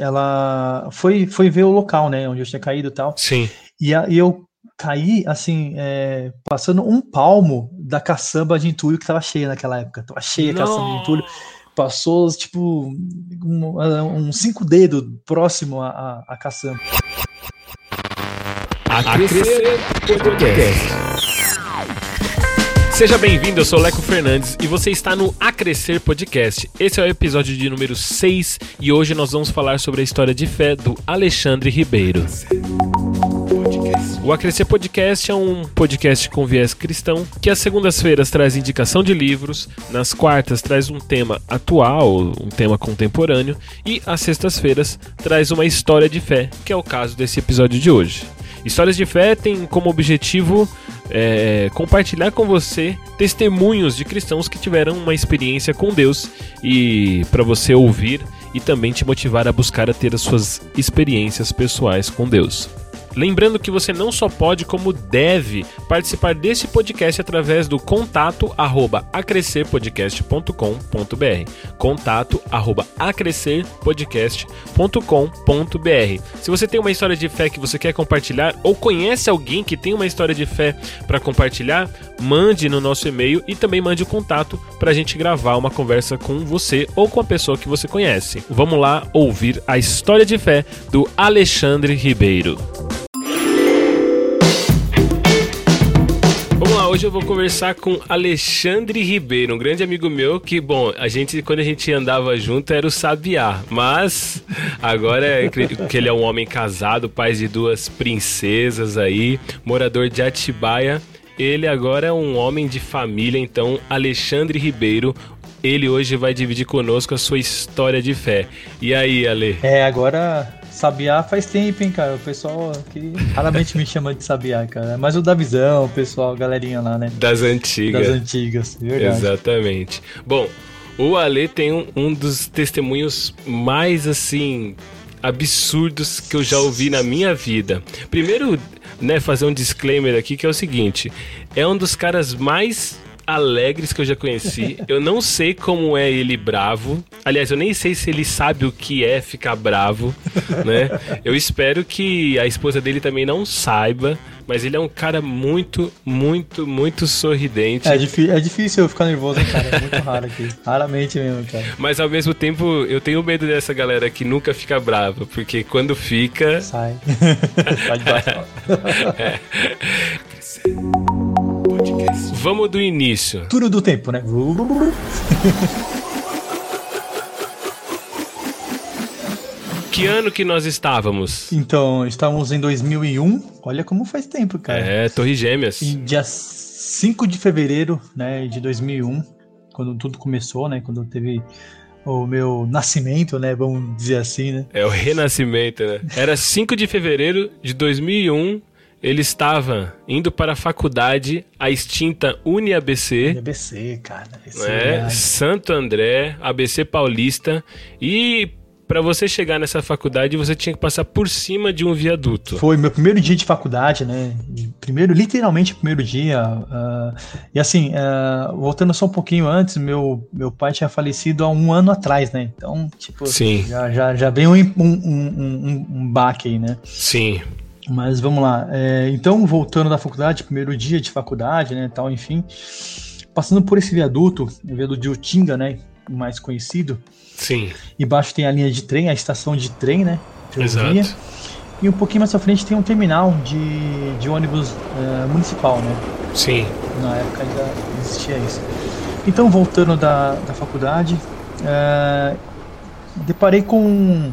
ela foi, foi ver o local, né, onde eu tinha caído e tal. Sim. E, a, e eu caí, assim, é, passando um palmo da caçamba de entulho que tava cheia naquela época. Tava cheia a caçamba de entulho. Passou, tipo, um, um cinco dedos próximo à, à, caçamba. A Crescer Podcast. Seja bem-vindo, eu sou Leco Fernandes e você está no A Crescer Podcast. Esse é o episódio de número 6 e hoje nós vamos falar sobre a história de fé do Alexandre Ribeiro. O Acrescer Podcast é um podcast com viés cristão que às segundas-feiras traz indicação de livros, nas quartas traz um tema atual, um tema contemporâneo e às sextas-feiras traz uma história de fé, que é o caso desse episódio de hoje. Histórias de fé tem como objetivo é, compartilhar com você testemunhos de cristãos que tiveram uma experiência com Deus e para você ouvir e também te motivar a buscar a ter as suas experiências pessoais com Deus. Lembrando que você não só pode, como deve participar desse podcast através do contato arroba acrescerpodcast.com.br contato arroba acrescerpodcast.com.br Se você tem uma história de fé que você quer compartilhar ou conhece alguém que tem uma história de fé para compartilhar, mande no nosso e-mail e também mande o contato para a gente gravar uma conversa com você ou com a pessoa que você conhece. Vamos lá ouvir a história de fé do Alexandre Ribeiro. Hoje eu vou conversar com Alexandre Ribeiro, um grande amigo meu que, bom, a gente, quando a gente andava junto era o Sabiá, mas agora é que ele é um homem casado, pai de duas princesas aí, morador de Atibaia. Ele agora é um homem de família, então Alexandre Ribeiro, ele hoje vai dividir conosco a sua história de fé. E aí, Ale? É, agora Sabiá faz tempo, hein, cara. O pessoal aqui raramente me chama de Sabiá, cara. Mas o da visão, o pessoal, a galerinha lá, né? Das antigas. Das antigas, verdade. Exatamente. Bom, o Ale tem um, um dos testemunhos mais, assim, absurdos que eu já ouvi na minha vida. Primeiro, né, fazer um disclaimer aqui que é o seguinte: é um dos caras mais alegres que eu já conheci. Eu não sei como é ele bravo. Aliás, eu nem sei se ele sabe o que é ficar bravo, né? Eu espero que a esposa dele também não saiba, mas ele é um cara muito, muito, muito sorridente. É, é difícil eu ficar nervoso, hein, cara? É muito raro aqui. Raramente mesmo, cara. Mas ao mesmo tempo, eu tenho medo dessa galera que nunca fica brava, porque quando fica. Sai. Sai de baixo. é. Vamos do início. Tudo do tempo, né? Que ano que nós estávamos? Então, estávamos em 2001. Olha como faz tempo, cara. É, Torre Gêmeas. Em dia 5 de fevereiro, né, de 2001, quando tudo começou, né, quando teve o meu nascimento, né, vamos dizer assim, né? É o renascimento, né? Era 5 de fevereiro de 2001 ele estava indo para a faculdade, a extinta UniABC. UniABC, cara. É, Santo André, ABC Paulista. E para você chegar nessa faculdade, você tinha que passar por cima de um viaduto. Foi meu primeiro dia de faculdade, né? Primeiro, literalmente, primeiro dia. Uh, e assim, uh, voltando só um pouquinho antes, meu, meu pai tinha falecido há um ano atrás, né? Então, tipo, Sim. Já, já, já vem um, um, um, um baque aí, né? Sim. Mas vamos lá. É, então, voltando da faculdade, primeiro dia de faculdade, né, tal, enfim, passando por esse viaduto, o viaduto de Utinga, né, mais conhecido. Sim. Embaixo tem a linha de trem, a estação de trem, né, Exato. E um pouquinho mais à frente tem um terminal de, de ônibus uh, municipal, né? Sim. Na época ainda existia isso. Então, voltando da, da faculdade, uh, deparei com,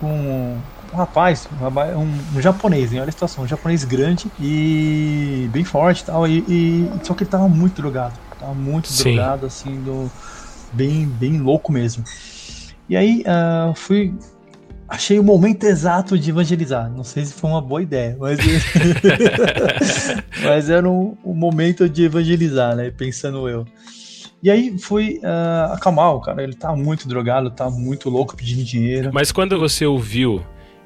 com um rapaz, um, um japonês, hein? olha a situação, um japonês grande e bem forte tal, e, e só que ele tava muito drogado, tava muito Sim. drogado, assim, do, bem, bem louco mesmo. E aí uh, fui, achei o momento exato de evangelizar. Não sei se foi uma boa ideia, mas, mas era o um, um momento de evangelizar, né? Pensando eu. E aí fui uh, acalmar o cara. Ele tá muito drogado, tá muito louco pedindo dinheiro. Mas quando você ouviu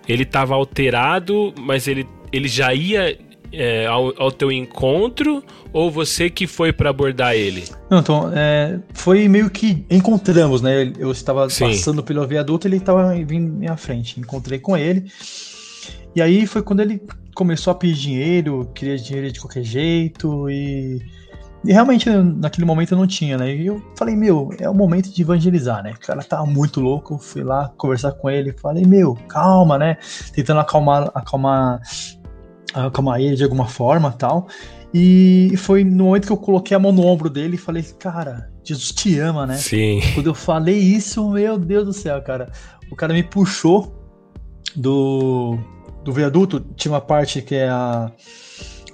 ele estava alterado, mas ele, ele já ia é, ao, ao teu encontro ou você que foi para abordar ele? Não, então, é, foi meio que encontramos, né? Eu estava Sim. passando pelo viaduto, ele estava vindo à minha frente. Encontrei com ele. E aí foi quando ele começou a pedir dinheiro, queria dinheiro de qualquer jeito e, e realmente naquele momento eu não tinha, né? E eu falei, meu, é o momento de evangelizar, né? O cara tá muito louco, fui lá conversar com ele, falei, meu, calma, né? Tentando acalmar, acalmar, acalmar ele de alguma forma, tal. E foi no momento que eu coloquei a mão no ombro dele e falei, cara, Jesus te ama, né? Sim. Quando eu falei isso, meu Deus do céu, cara. O cara me puxou do, do viaduto. Tinha uma parte que é a.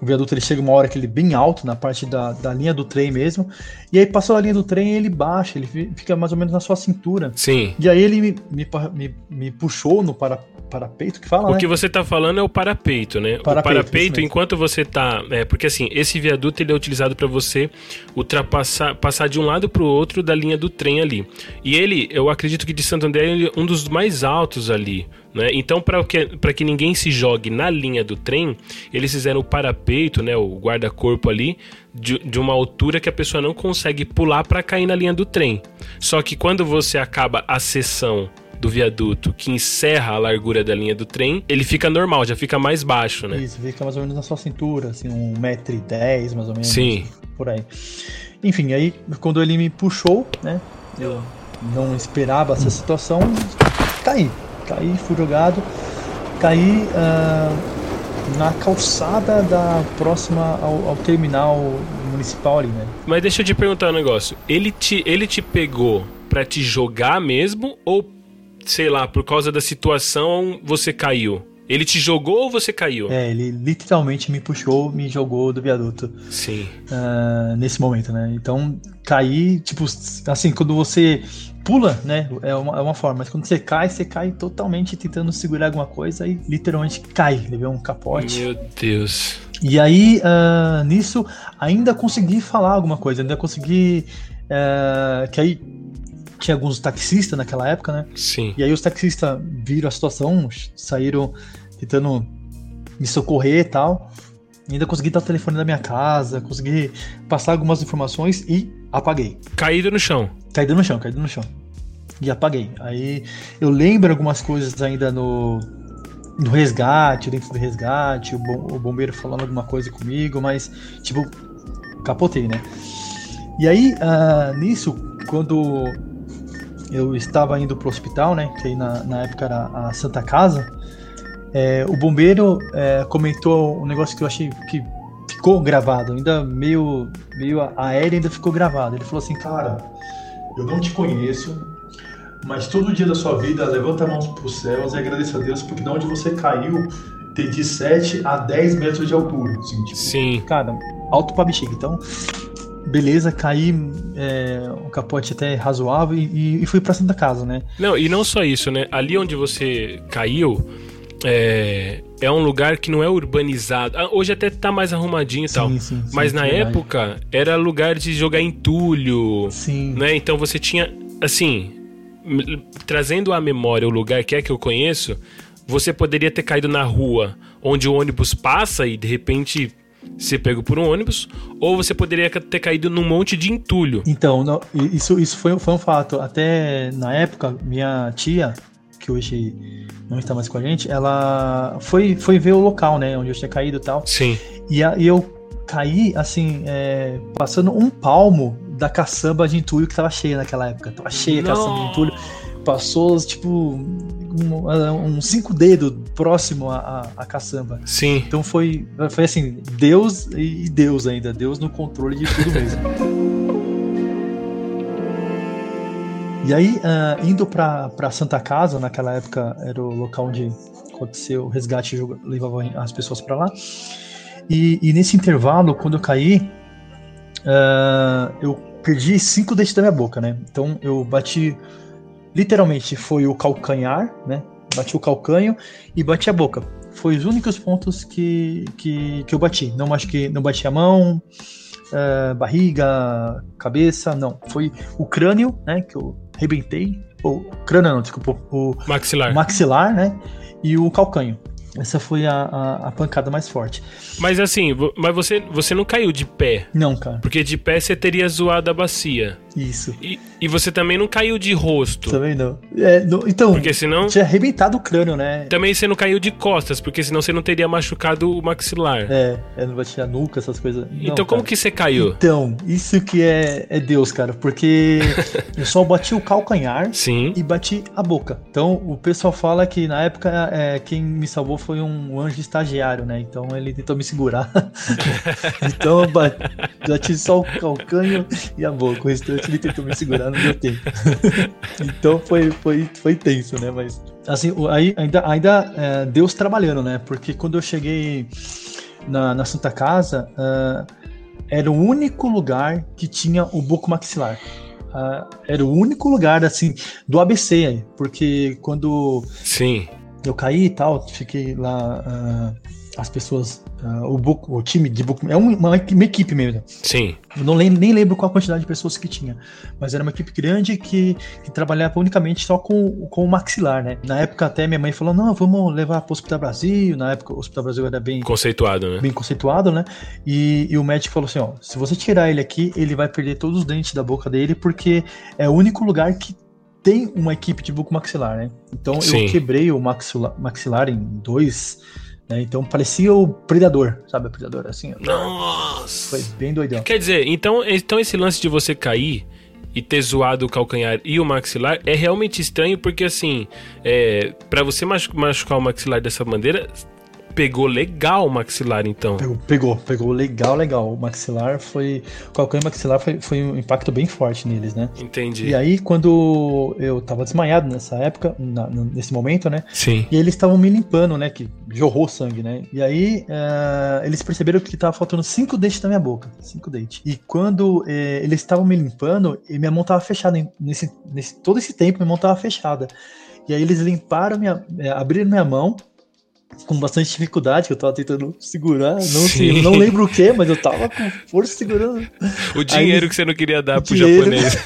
O viaduto ele chega uma hora que ele é bem alto, na parte da, da linha do trem mesmo. E aí passou a linha do trem e ele baixa, ele fica mais ou menos na sua cintura. Sim. E aí ele me, me, me, me puxou no para, parapeito, que fala, O né? que você tá falando é o parapeito, né? Parapeito, o parapeito, enquanto você tá. É, porque assim, esse viaduto ele é utilizado para você ultrapassar passar de um lado pro outro da linha do trem ali. E ele, eu acredito que de Santo André ele é um dos mais altos ali. Né? Então, para que, pra que ninguém se jogue na linha do trem, eles fizeram o parapeito, né, o guarda-corpo ali, de, de uma altura que a pessoa não consegue pular para cair na linha do trem. Só que quando você acaba a seção do viaduto que encerra a largura da linha do trem, ele fica normal, já fica mais baixo, né? Isso, fica mais ou menos na sua cintura, assim, um metro e dez, mais ou menos. Sim. Por aí. Enfim, aí quando ele me puxou, né? Eu não esperava essa situação, caí. Caí, fui jogado. Caí ah, na calçada da próxima ao, ao terminal municipal ali, né? Mas deixa eu te perguntar um negócio. Ele te, ele te pegou pra te jogar mesmo ou, sei lá, por causa da situação você caiu? Ele te jogou ou você caiu? É, ele literalmente me puxou, me jogou do viaduto. Sim. ah, nesse momento, né? Então, cair, tipo, assim, quando você pula, né? É uma, é uma forma, mas quando você cai, você cai totalmente tentando segurar alguma coisa e literalmente cai, levei um capote. Meu Deus. E aí, ah, nisso, ainda consegui falar alguma coisa, ainda consegui. ah, que aí tinha alguns taxistas naquela época, né? Sim. E aí os taxistas viram a situação, saíram tentando me socorrer e tal. E ainda consegui dar o telefone da minha casa, consegui passar algumas informações e apaguei. Caído no chão. Caído no chão, caído no chão. E apaguei. Aí eu lembro algumas coisas ainda no, no resgate, dentro do resgate, o, bom- o bombeiro falando alguma coisa comigo, mas, tipo, capotei, né? E aí, ah, nisso, quando eu estava indo pro hospital, né? Que aí na, na época era a Santa Casa, é, o bombeiro é, comentou um negócio que eu achei que ficou gravado, ainda meio, meio aéreo, ainda ficou gravado. Ele falou assim, cara, eu não te conheço, mas todo dia da sua vida levanta a mão para os céus e agradeça a Deus, porque de onde você caiu tem de 7 a 10 metros de altura. Assim, tipo, Sim. cara, alto pra bexiga. Então, beleza, caí é, um capote até razoável e, e- fui pra Santa Casa, né? Não, e não só isso, né? Ali onde você caiu é, é um lugar que não é urbanizado. Ah, hoje até tá mais arrumadinho e tal. Sim, sim, sim, Mas na verdade. época era lugar de jogar entulho, Sim. né? Então você tinha, assim, trazendo à memória o lugar que é que eu conheço, você poderia ter caído na rua onde o ônibus passa e de repente ser pego por um ônibus, ou você poderia ter caído num monte de entulho. Então, não, isso, isso foi, foi um fato. Até na época, minha tia, que hoje não está mais com a gente, ela foi, foi ver o local, né? Onde eu tinha caído e tal. Sim. E, a- e eu caí, assim, é, passando um palmo da caçamba de entulho que tava cheia naquela época. Tava cheia a caçamba de entulho. Passou, tipo, um, uns cinco dedos próximo à, à, à caçamba. Sim. Então foi, foi assim, Deus e Deus ainda, Deus no controle de tudo mesmo. E aí, ah, indo pra Santa Casa, naquela época era o local onde aconteceu o resgate, levava as pessoas pra lá. E, e nesse intervalo, quando eu caí, ah, eu perdi cinco dentes da minha boca, né? Então eu bati, literalmente foi o calcanhar, né? Bati o calcanho e bati a boca. Foi os únicos pontos que, que, que eu bati. Não machuquei, não bati a mão, eh, barriga, cabeça, não. Foi o crânio, né? Que eu rebentei. Ou crânio não, desculpa. O Maxilar. maxilar, né? E o calcanho. Essa foi a, a, a, pancada mais forte. Mas assim, mas você, você não caiu de pé. Não, cara. Porque de pé você teria zoado a bacia. Isso. E, e você também não caiu de rosto. Também não. É, no, então, porque senão. Tinha arrebentado o crânio, né? Também você não caiu de costas, porque senão você não teria machucado o maxilar. É, é não batia a nuca, essas coisas. Não, então, como que você caiu? Então, isso que é, é Deus, cara. Porque eu só bati o calcanhar Sim. e bati a boca. Então, o pessoal fala que na época é, quem me salvou foi um anjo estagiário, né? Então ele tentou me segurar. então eu bati, bati só o calcanho e a boca. O restante ele tentou me segurar, não deu tempo. então foi, foi, foi tenso, né? Mas assim, aí ainda, ainda é, Deus trabalhando, né? Porque quando eu cheguei na, na Santa Casa, uh, era o único lugar que tinha o buco maxilar. Uh, era o único lugar, assim, do ABC, porque quando Sim. eu caí e tal, fiquei lá, uh, as pessoas Uh, o, book, o, time de book, é uma, uma, equipe mesmo. Sim. Eu não lembro, nem lembro qual a quantidade de pessoas que tinha, mas era uma equipe grande que, que trabalhava unicamente só com, com o maxilar, né? Na época até minha mãe falou: não, vamos levar para o Hospital Brasil. Na época o Hospital Brasil era bem conceituado, né? Bem conceituado, né? E, e o médico falou assim: ó, se você tirar ele aqui, ele vai perder todos os dentes da boca dele, porque é o único lugar que tem uma equipe de buco maxilar, né? Então Sim. eu quebrei o maxilar, maxilar em dois né? Então parecia o Predador, sabe? O Predador, assim. Nossa! Foi bem doidão. Quer dizer, então, então esse lance de você cair e ter zoado o calcanhar e o maxilar é realmente estranho porque, assim, é, para você machucar o maxilar dessa maneira, pegou legal o maxilar, então. Pegou, pegou, pegou legal, legal. O maxilar foi. O calcanhar maxilar foi, foi um impacto bem forte neles, né? Entendi. E aí, quando eu tava desmaiado nessa época, na, nesse momento, né? Sim. E eles estavam me limpando, né? Que jorrou sangue, né? E aí, uh, eles perceberam que tava faltando cinco dentes na minha boca. Cinco dentes. E quando uh, eles estavam me limpando, minha mão tava fechada. Nesse, nesse, todo esse tempo, minha mão tava fechada. E aí eles limparam minha. Eh, abriram minha mão com bastante dificuldade, que eu tava tentando segurar. Não, sei, não lembro o que, mas eu tava com força segurando. O dinheiro Aí, que você não queria dar pro dinheiro... japonês.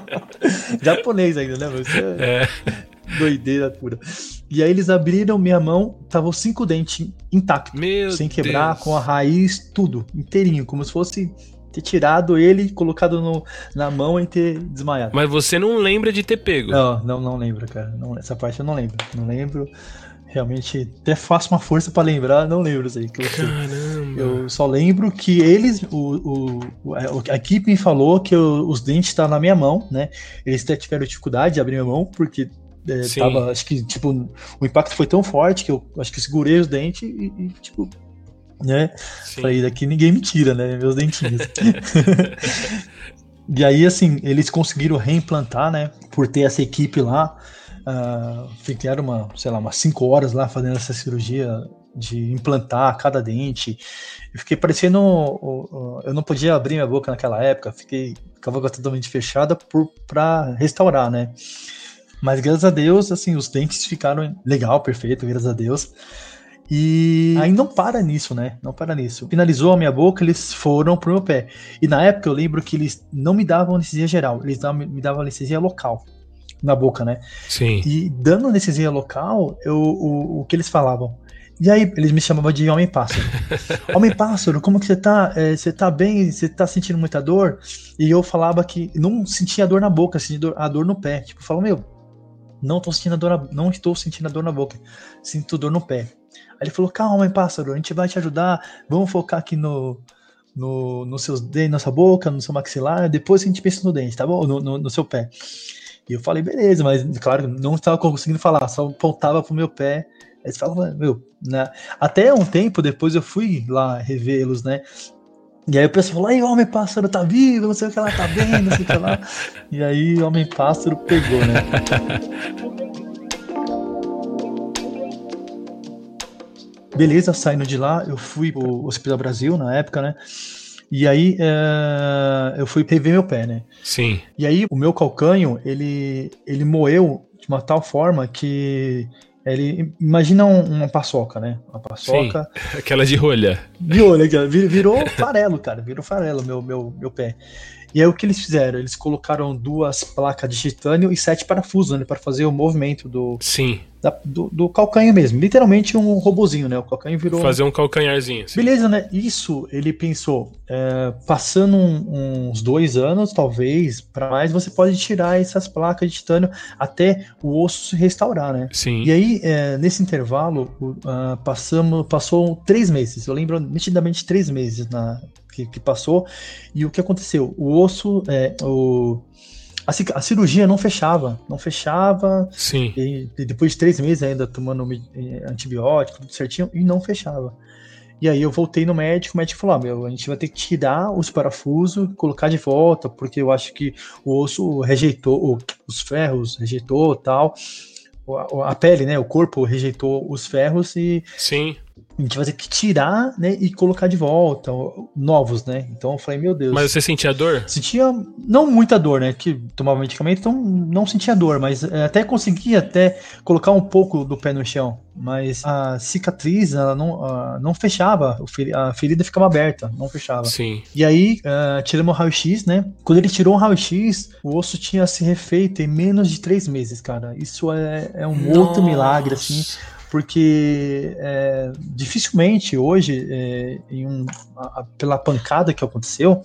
japonês ainda, né? Você é, é. Doideira pura. E aí eles abriram minha mão, tava os cinco dentes intactos. Meu sem quebrar, Deus. com a raiz, tudo, inteirinho, como se fosse ter tirado ele, colocado no, na mão e ter desmaiado. Mas você não lembra de ter pego? Não, não, não lembro, cara. Não, essa parte eu não lembro. Não lembro. Realmente, até faço uma força para lembrar, não lembro isso aí. Que eu, Caramba! Eu só lembro que eles, o, o, a equipe me falou que eu, os dentes estavam na minha mão, né? Eles até tiveram dificuldade de abrir minha mão, porque é, tava, acho que, tipo, o impacto foi tão forte que eu acho que segurei os dentes e, e tipo, né? Sim. Falei, daqui ninguém me tira, né? Meus dentinhos. e aí, assim, eles conseguiram reimplantar, né? Por ter essa equipe lá. Uh, ficaram uma, sei lá, umas 5 horas lá fazendo essa cirurgia de implantar cada dente. Eu fiquei parecendo. Eu não podia abrir minha boca naquela época, fiquei com a boca totalmente fechada para restaurar, né? Mas graças a Deus, assim, os dentes ficaram legal, perfeito, graças a Deus. E aí não para nisso, né? Não para nisso. Finalizou a minha boca, eles foram pro meu pé. E na época eu lembro que eles não me davam anestesia geral, eles me davam anestesia local na boca, né? Sim. E dando anestesia local, eu, o, o que eles falavam? E aí, eles me chamavam de homem pássaro. homem pássaro, como que você tá? É, você tá bem? Você tá sentindo muita dor? E eu falava que não sentia dor na boca, sentia a dor no pé. Tipo, falava, meu, não tô sentindo a dor na, não estou sentindo a dor na boca, sinto dor no pé. Aí ele falou, calma, homem pássaro, a gente vai te ajudar, vamos focar aqui no, no, no seus dentes, na sua boca, no seu maxilar, depois a gente pensa no dente, tá bom? No, no, no seu pé. E eu falei, beleza, mas claro, não estava conseguindo falar, só apontava pro meu pé. Eles falavam, meu, né? Até um tempo depois eu fui lá revê-los, né? E aí o pessoal falou, aí, homem pássaro tá vivo, não sei o que lá, tá bem, não sei o que lá. E aí o homem pássaro pegou, né? Beleza, saindo de lá, eu fui pro Hospital Brasil na época, né? E aí é, eu fui rever meu pé, né? Sim. E aí o meu calcanho, ele, ele moeu de uma tal forma que ele imagina um, uma paçoca, né? Uma paçoca. Sim, aquela de rolha. De rolha, virou farelo, cara. Virou farelo meu, meu, meu pé. E aí o que eles fizeram? Eles colocaram duas placas de titânio e sete parafusos, né? Para fazer o movimento do. Sim. Da, do, do, calcanho mesmo. Literalmente um robozinho, né? O calcanho virou. Fazer um calcanharzinho. Sim. Beleza, né? Isso ele pensou. É, passando um, uns dois anos, talvez, para mais, você pode tirar essas placas de titânio até o osso se restaurar, né? Sim. E aí, é, nesse intervalo, uh, passamos, passou três meses. Eu lembro nitidamente três meses na, que, que passou. E o que aconteceu? O osso, é, o, a, a, cirurgia não fechava, não fechava. Sim. E, e depois de três meses ainda tomando é, antibiótico, tudo certinho, e não fechava. E aí eu voltei no médico, o médico falou: ah, meu, a gente vai ter que tirar os parafusos, colocar de volta, porque eu acho que o osso rejeitou, os ferros rejeitou tal. A pele, né? O corpo rejeitou os ferros e. Sim a gente vai ter que tirar, né, e colocar de volta, novos, né? Então eu falei, meu Deus. Mas você sentia dor? Sentia não muita dor, né? Que tomava medicamento, então não sentia dor, mas é, até conseguia até colocar um pouco do pé no chão. Mas a cicatriz, ela não, não fechava, a ferida ficava aberta, não fechava. Sim. E aí, uh, tiramos o raio-x, né? Quando ele tirou o raio-x, o osso tinha se refeito em menos de três meses, cara. Isso é, é um Nossa. outro milagre, assim porque é, dificilmente hoje, é, um, a, pela pancada que aconteceu,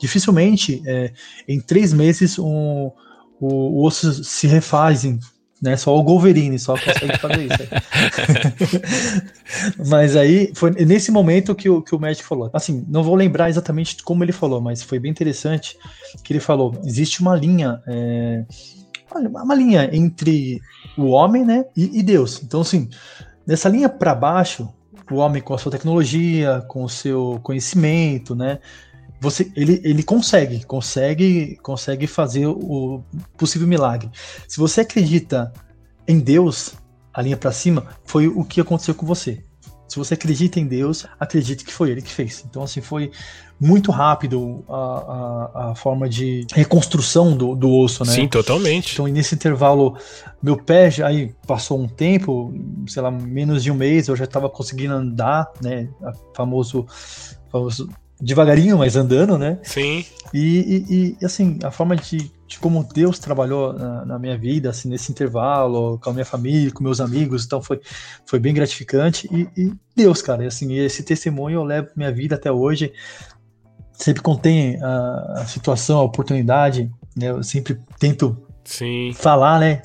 dificilmente é, em três meses um, o, o osso se refazem né? Só o Wolverine só consegue fazer isso. mas aí foi nesse momento que o, que o médico falou. Assim, não vou lembrar exatamente como ele falou, mas foi bem interessante que ele falou: existe uma linha, é, uma linha entre o homem, né, e, e Deus. Então, assim, nessa linha para baixo, o homem com a sua tecnologia, com o seu conhecimento, né, você, ele, ele consegue, consegue, consegue fazer o possível milagre. Se você acredita em Deus, a linha para cima, foi o que aconteceu com você. Se você acredita em Deus, acredite que foi ele que fez. Então, assim, foi muito rápido a, a, a forma de reconstrução do, do osso, né? Sim, totalmente. Então, nesse intervalo, meu pé já aí passou um tempo, sei lá, menos de um mês, eu já estava conseguindo andar, né? A famoso, famoso devagarinho, mas andando, né? Sim. E, e, e assim, a forma de, de como Deus trabalhou na, na, minha vida, assim, nesse intervalo, com a minha família, com meus amigos, então foi, foi bem gratificante. E, e Deus, cara, assim, esse testemunho eu levo minha vida até hoje. Sempre contém a, a situação, a oportunidade, né? Eu sempre tento Sim. falar, né?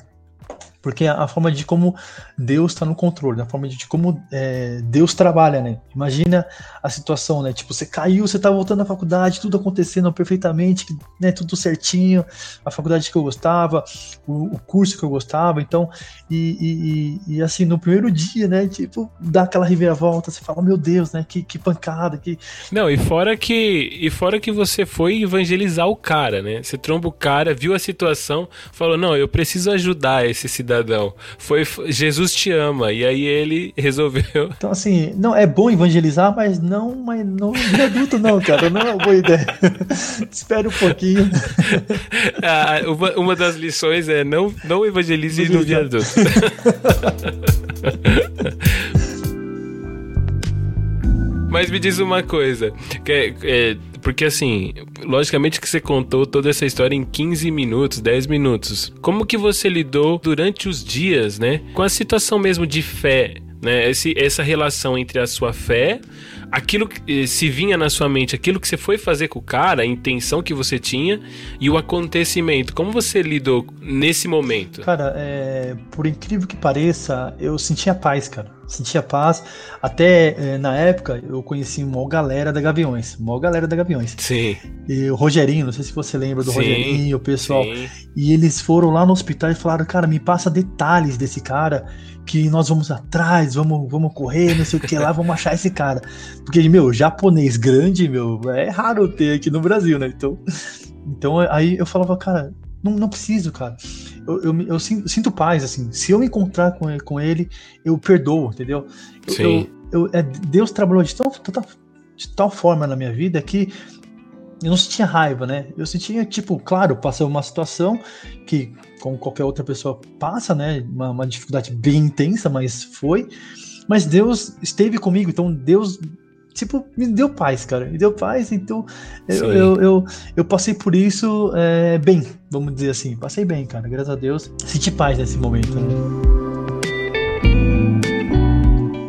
Porque a, a forma de como Deus está no controle, a forma de, como é, Deus trabalha, né? Imagina a situação, né? Tipo, você caiu, você tá voltando à faculdade, tudo acontecendo perfeitamente, né? Tudo certinho, a faculdade que eu gostava, o, o curso que eu gostava, então, e, e, e, assim, no primeiro dia, né? Tipo, dá aquela reviravolta, você fala, meu Deus, né? Que, que pancada, que. Não, e fora que. E fora que você foi evangelizar o cara, né? Você tromba o cara, viu a situação, falou, não, eu preciso ajudar esse cidadão cidadão. Foi Jesus te ama. E aí ele resolveu. Então, assim, não é bom evangelizar, mas não, mas não de adulto, não, cara. Não é uma boa ideia. Espere um pouquinho. Ah, uma, uma das lições é não, não evangelize no dia adulto. Mas me diz uma coisa, que é, é, porque assim, logicamente que você contou toda essa história em 15 minutos, 10 minutos. Como que você lidou durante os dias, né? Com a situação mesmo de fé, né? Esse, essa relação entre a sua fé, aquilo que eh, se vinha na sua mente, aquilo que você foi fazer com o cara, a intenção que você tinha e o acontecimento. Como você lidou nesse momento? Cara, é, por incrível que pareça, eu sentia paz, cara sentia paz. Até eh, na época eu conheci uma galera da Gaviões, uma galera da Gaviões. Sim. E o Rogerinho, não sei se você lembra do sim, Rogerinho, o pessoal. Sim. E eles foram lá no hospital e falaram: "Cara, me passa detalhes desse cara que nós vamos atrás, vamos, vamos correr, não sei o que lá, vamos achar esse cara". Porque meu, japonês grande, meu, é raro ter aqui no Brasil, né? Então, então aí eu falava, cara, não, não preciso, cara. Eu, eu, eu, sinto, paz, assim. Se eu me encontrar com ele, com ele eu perdoo, entendeu? Sim. Eu, é, Deus trabalhou de, tão, de tal forma na minha vida que eu não sentia raiva, né? Eu sentia, tipo, claro, passei uma situação que, como qualquer outra pessoa passa, né? Uma, uma dificuldade bem intensa, mas foi. Mas Deus esteve comigo, então Deus tipo, me deu paz, cara. Me deu paz, então eu, eu, eu, eu, passei por isso é, bem, vamos dizer assim. Passei bem, cara. Graças a Deus. Senti paz nesse momento, né?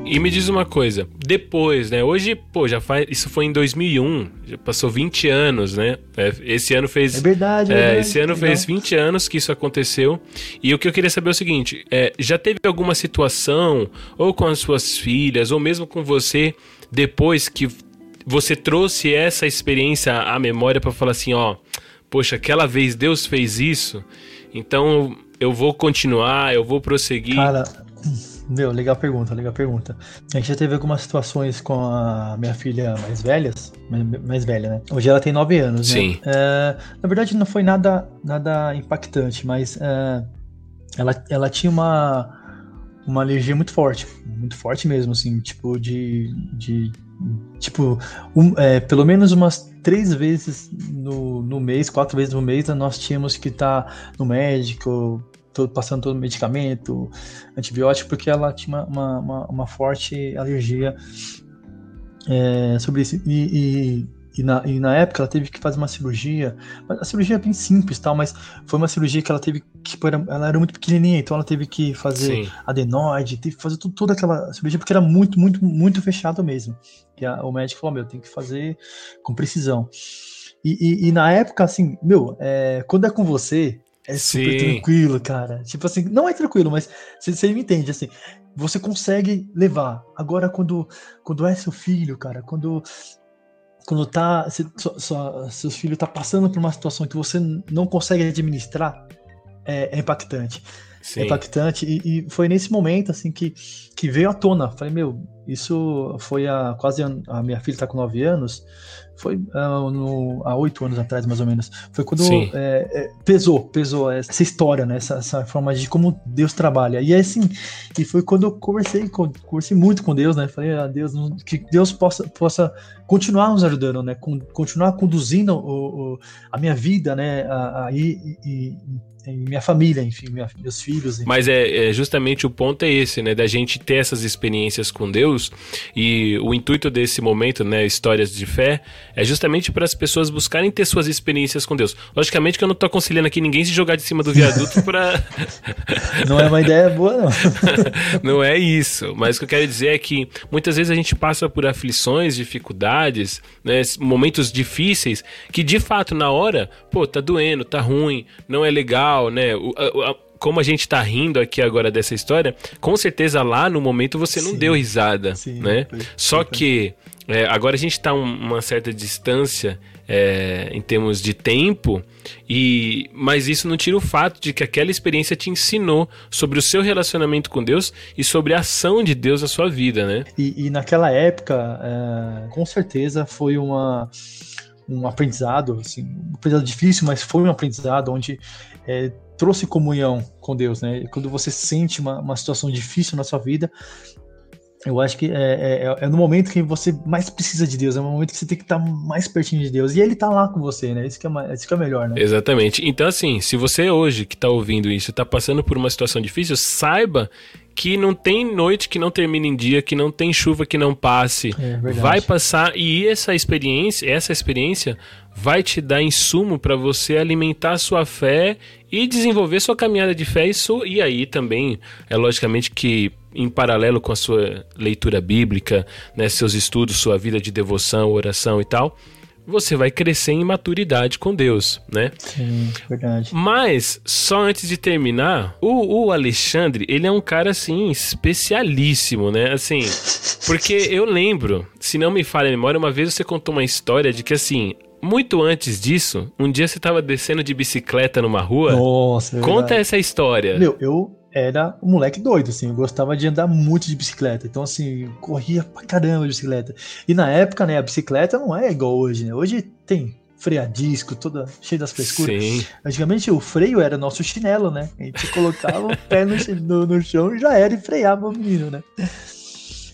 E me diz uma coisa, depois, né? Hoje, pô, já faz. Isso foi em 2001, já passou 20 anos, né? É, esse ano fez. É verdade, é, é verdade. Esse ano Legal. fez 20 anos que isso aconteceu. E o que eu queria saber é o seguinte: é, já teve alguma situação, ou com as suas filhas, ou mesmo com você, depois que você trouxe essa experiência à memória para falar assim, ó, poxa, aquela vez Deus fez isso, então eu vou continuar, eu vou prosseguir. Cara, meu, legal pergunta, legal pergunta. A gente já teve algumas situações com a minha filha mais velhas, mais velha, né? Hoje ela tem 9 anos, né? Sim. É, na verdade não foi nada, nada impactante, mas é, ela, ela tinha uma, uma alergia muito forte, muito forte mesmo, assim, tipo de, de tipo, um, é, pelo menos umas três vezes no, no mês, quatro vezes no mês, nós tínhamos que estar tá no médico, todo, passando todo medicamento, antibiótico, porque ela tinha uma, uma, uma forte alergia é, sobre isso. E, e, e, na, e na época ela teve que fazer uma cirurgia, a cirurgia é bem simples, tal, mas foi uma cirurgia que ela teve que. Ela era muito pequenininha, então ela teve que fazer Sim. adenoide, teve que fazer tudo, toda aquela cirurgia, porque era muito, muito, muito fechado mesmo. E a, o médico falou: Meu, tem que fazer com precisão. E, e, e, na época, assim, meu, é, quando é com você, é super Sim. tranquilo, cara. Tipo assim, não é tranquilo, mas você, me entende, assim, você consegue levar. Agora, quando, quando é seu filho, cara, quando quando tá, se, seu filho tá passando por uma situação que você não consegue administrar, é, é impactante. Sim. É impactante. E, e, foi nesse momento, assim, que, que veio à tona. Falei, meu, isso foi há quase. A minha filha está com 9 anos foi uh, no, há oito anos atrás, mais ou menos. Foi quando é, é, pesou, pesou essa história, né? Essa, essa, forma de como Deus trabalha. E assim, e foi quando eu conversei, conversei muito com Deus, né? Falei, ah, Deus, que Deus possa, possa continuar nos ajudando, né? continuar conduzindo o, o, a minha vida, né? Aí e, em minha família, enfim, minha, meus filhos. Enfim. Mas é, é, justamente o ponto é esse, né? Da gente ter essas experiências com Deus e o intuito desse momento, né? Histórias de fé, é justamente para as pessoas buscarem ter suas experiências com Deus. Logicamente que eu não tô aconselhando aqui ninguém se jogar de cima do viaduto para. não é uma ideia boa, não. não é isso. Mas o que eu quero dizer é que muitas vezes a gente passa por aflições, dificuldades, né? Momentos difíceis que de fato na hora, pô, tá doendo, tá ruim, não é legal legal, né? O, a, a, como a gente tá rindo aqui agora dessa história, com certeza lá no momento você não sim, deu risada, sim, né? Foi, Só foi. que é, agora a gente tá um, uma certa distância é, em termos de tempo, e mas isso não tira o fato de que aquela experiência te ensinou sobre o seu relacionamento com Deus e sobre a ação de Deus na sua vida, né? E, e naquela época, é, com certeza foi uma um aprendizado, assim, um aprendizado difícil, mas foi um aprendizado onde é, trouxe comunhão com Deus, né? Quando você sente uma, uma situação difícil na sua vida, eu acho que é, é, é, é, no momento que você mais precisa de Deus, é no momento que você tem que estar mais pertinho de Deus. E Ele está lá com você, né? Isso que é, isso que é melhor, né? Exatamente. Então, assim, se você hoje que está ouvindo isso está passando por uma situação difícil, saiba que não tem noite que não termine em dia, que não tem chuva que não passe. É vai passar e essa experiência, essa experiência vai te dar insumo para você alimentar a sua fé e desenvolver sua caminhada de fé. Isso, e aí também é logicamente que em paralelo com a sua leitura bíblica, né, seus estudos, sua vida de devoção, oração e tal, você vai crescer em maturidade com Deus, né? Sim, verdade. Mas, só antes de terminar, o, o Alexandre, ele é um cara, assim, especialíssimo, né? Assim, porque eu lembro, se não me falha a memória, uma vez você contou uma história de que, assim, muito antes disso, um dia você estava descendo de bicicleta numa rua. Nossa, é Conta essa história. Meu, eu era um moleque doido, assim, eu gostava de andar muito de bicicleta. Então, assim, corria pra caramba de bicicleta. E na época, né, a bicicleta não é igual hoje, né? Hoje tem freio a disco, toda cheia das frescuras. Sim. Antigamente o freio era nosso chinelo, né? A gente colocava o pé no, no, no, chão e já era e freava o menino, né?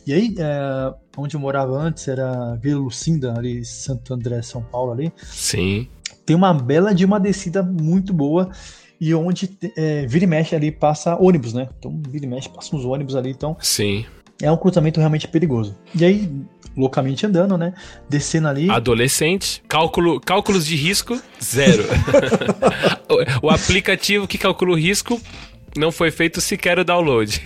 E aí, é, onde eu morava antes era Vila Lucinda, ali Santo André, São Paulo ali. Sim. Tem uma bela de uma descida muito boa e onde é, vira e mexe ali passa ônibus, né? Então vira e mexe passa uns ônibus ali, então. Sim. É um cruzamento realmente perigoso. E aí, loucamente andando, né? Descendo ali. Adolescente, cálculo, cálculos de risco, zero. o, o aplicativo que calcula o risco não foi feito sequer o download.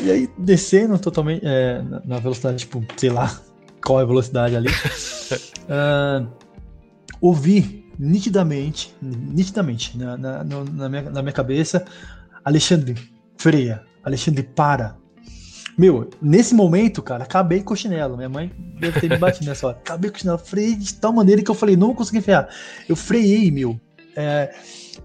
e aí, descendo totalmente é, na velocidade, tipo, sei lá qual é a velocidade ali. uh, ouvi nitidamente, nitidamente, na, na, na, minha, na minha cabeça, Alexandre, freia, Alexandre, para. Meu, nesse momento, cara, acabei com o chinelo. Minha mãe deve ter me batido nessa hora. Acabei com o chinelo. Freiei de tal maneira que eu falei, não vou conseguir frear. Eu freiei, meu. É,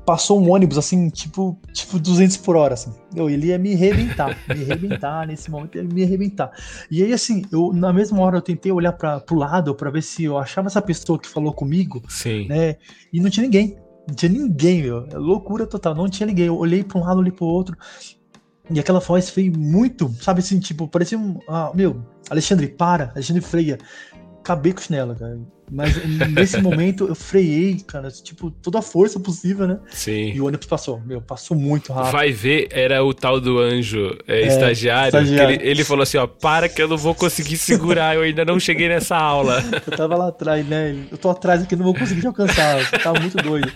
passou um ônibus assim, tipo, tipo 200 por hora, assim. Eu, ele ia me arrebentar, me arrebentar nesse momento, ele ia me arrebentar. E aí, assim, eu na mesma hora eu tentei olhar para pro lado para ver se eu achava essa pessoa que falou comigo, Sim. né? E não tinha ninguém. Não tinha ninguém, meu. É loucura total. Não tinha ninguém. Eu olhei para um lado, olhei pro outro. E aquela voz foi muito, sabe assim, tipo, parecia um. Ah, meu, Alexandre, para, Alexandre Freia. Acabei com o chinelo, cara. Mas nesse momento eu freiei, cara, tipo, toda a força possível, né? Sim. E o ônibus passou, meu, passou muito rápido. Vai ver, era o tal do anjo é, é, estagiário. estagiário. Ele, ele, falou assim: ó, para que eu não vou conseguir segurar, eu ainda não cheguei nessa aula. Eu tava lá atrás, né? Eu tô atrás aqui, não vou conseguir te alcançar. Você tava muito doido.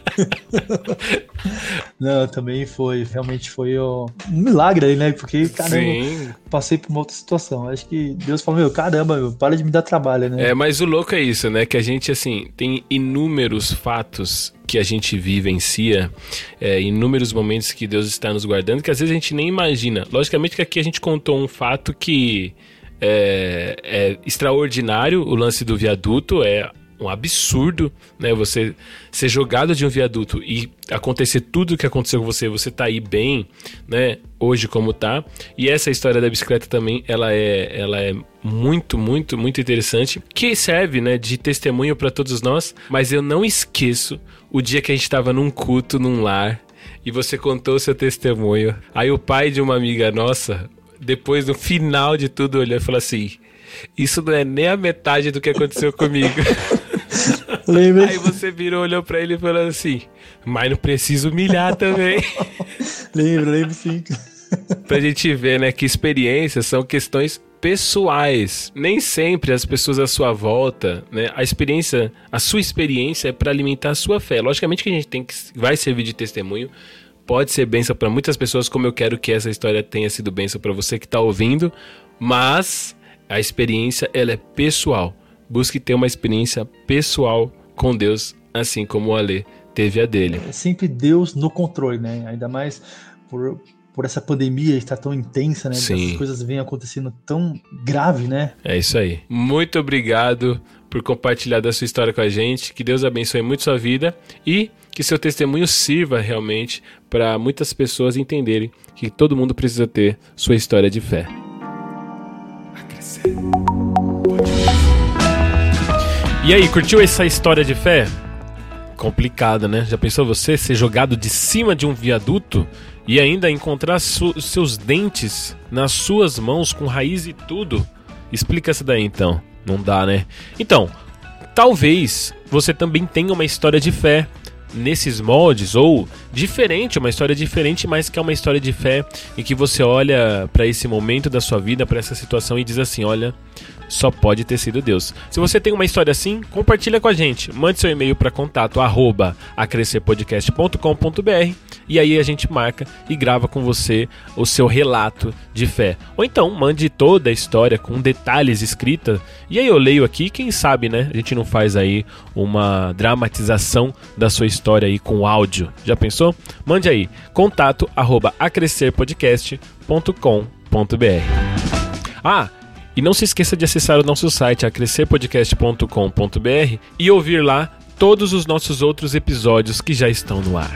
não, também foi, realmente foi ó, um milagre aí, né? Porque, caramba, Sim. passei por uma outra situação. Acho que Deus falou: meu, caramba, meu, para de me dar trabalho, né? É, mas o louco é isso, né? Que a gente, assim, tem inúmeros fatos que a gente vivencia, é, inúmeros momentos que Deus está nos guardando, que às vezes a gente nem imagina. Logicamente que aqui a gente contou um fato que é, é extraordinário, o lance do viaduto, é um absurdo, né? Você ser jogado de um viaduto e acontecer tudo o que aconteceu com você, você tá aí bem, né? Hoje como tá. E essa história da bicicleta também, ela é, ela é muito, muito, muito interessante, que serve, né, de testemunho para todos nós. Mas eu não esqueço o dia que a gente tava num culto, num lar, e você contou o seu testemunho. Aí o pai de uma amiga nossa, depois no final de tudo, olhou e falou assim: Isso não é nem a metade do que aconteceu comigo. Lembra? Aí você virou, olhou pra ele e falou assim: Mas não precisa humilhar também. lembro, lembro sim. pra gente ver, né, que experiências são questões pessoais. Nem sempre as pessoas à sua volta, né, a experiência, a sua experiência é para alimentar a sua fé. Logicamente que a gente tem que vai servir de testemunho, pode ser benção para muitas pessoas, como eu quero que essa história tenha sido benção para você que está ouvindo, mas a experiência ela é pessoal. Busque ter uma experiência pessoal com Deus, assim como o Ale teve a dele. É sempre Deus no controle, né? Ainda mais por, por essa pandemia estar tão intensa, né? Sim. As coisas vêm acontecendo tão grave, né? É isso aí. Muito obrigado por compartilhar da sua história com a gente. Que Deus abençoe muito sua vida e que seu testemunho sirva realmente para muitas pessoas entenderem que todo mundo precisa ter sua história de fé. E aí, curtiu essa história de fé? Complicada, né? Já pensou você ser jogado de cima de um viaduto e ainda encontrar seus dentes nas suas mãos com raiz e tudo? Explica essa daí então. Não dá, né? Então, talvez você também tenha uma história de fé nesses moldes ou diferente, uma história diferente, mas que é uma história de fé e que você olha para esse momento da sua vida, para essa situação e diz assim, olha, só pode ter sido Deus. Se você tem uma história assim, compartilha com a gente. Mande seu e-mail para contato arroba acrescerpodcast.com.br e aí a gente marca e grava com você o seu relato de fé. Ou então mande toda a história com detalhes escrita e aí eu leio aqui, quem sabe, né? A gente não faz aí uma dramatização da sua história aí com áudio. Já pensou? Mande aí contato arroba acrescerpodcast.com.br. Ah, e não se esqueça de acessar o nosso site acrescerpodcast.com.br e ouvir lá todos os nossos outros episódios que já estão no ar.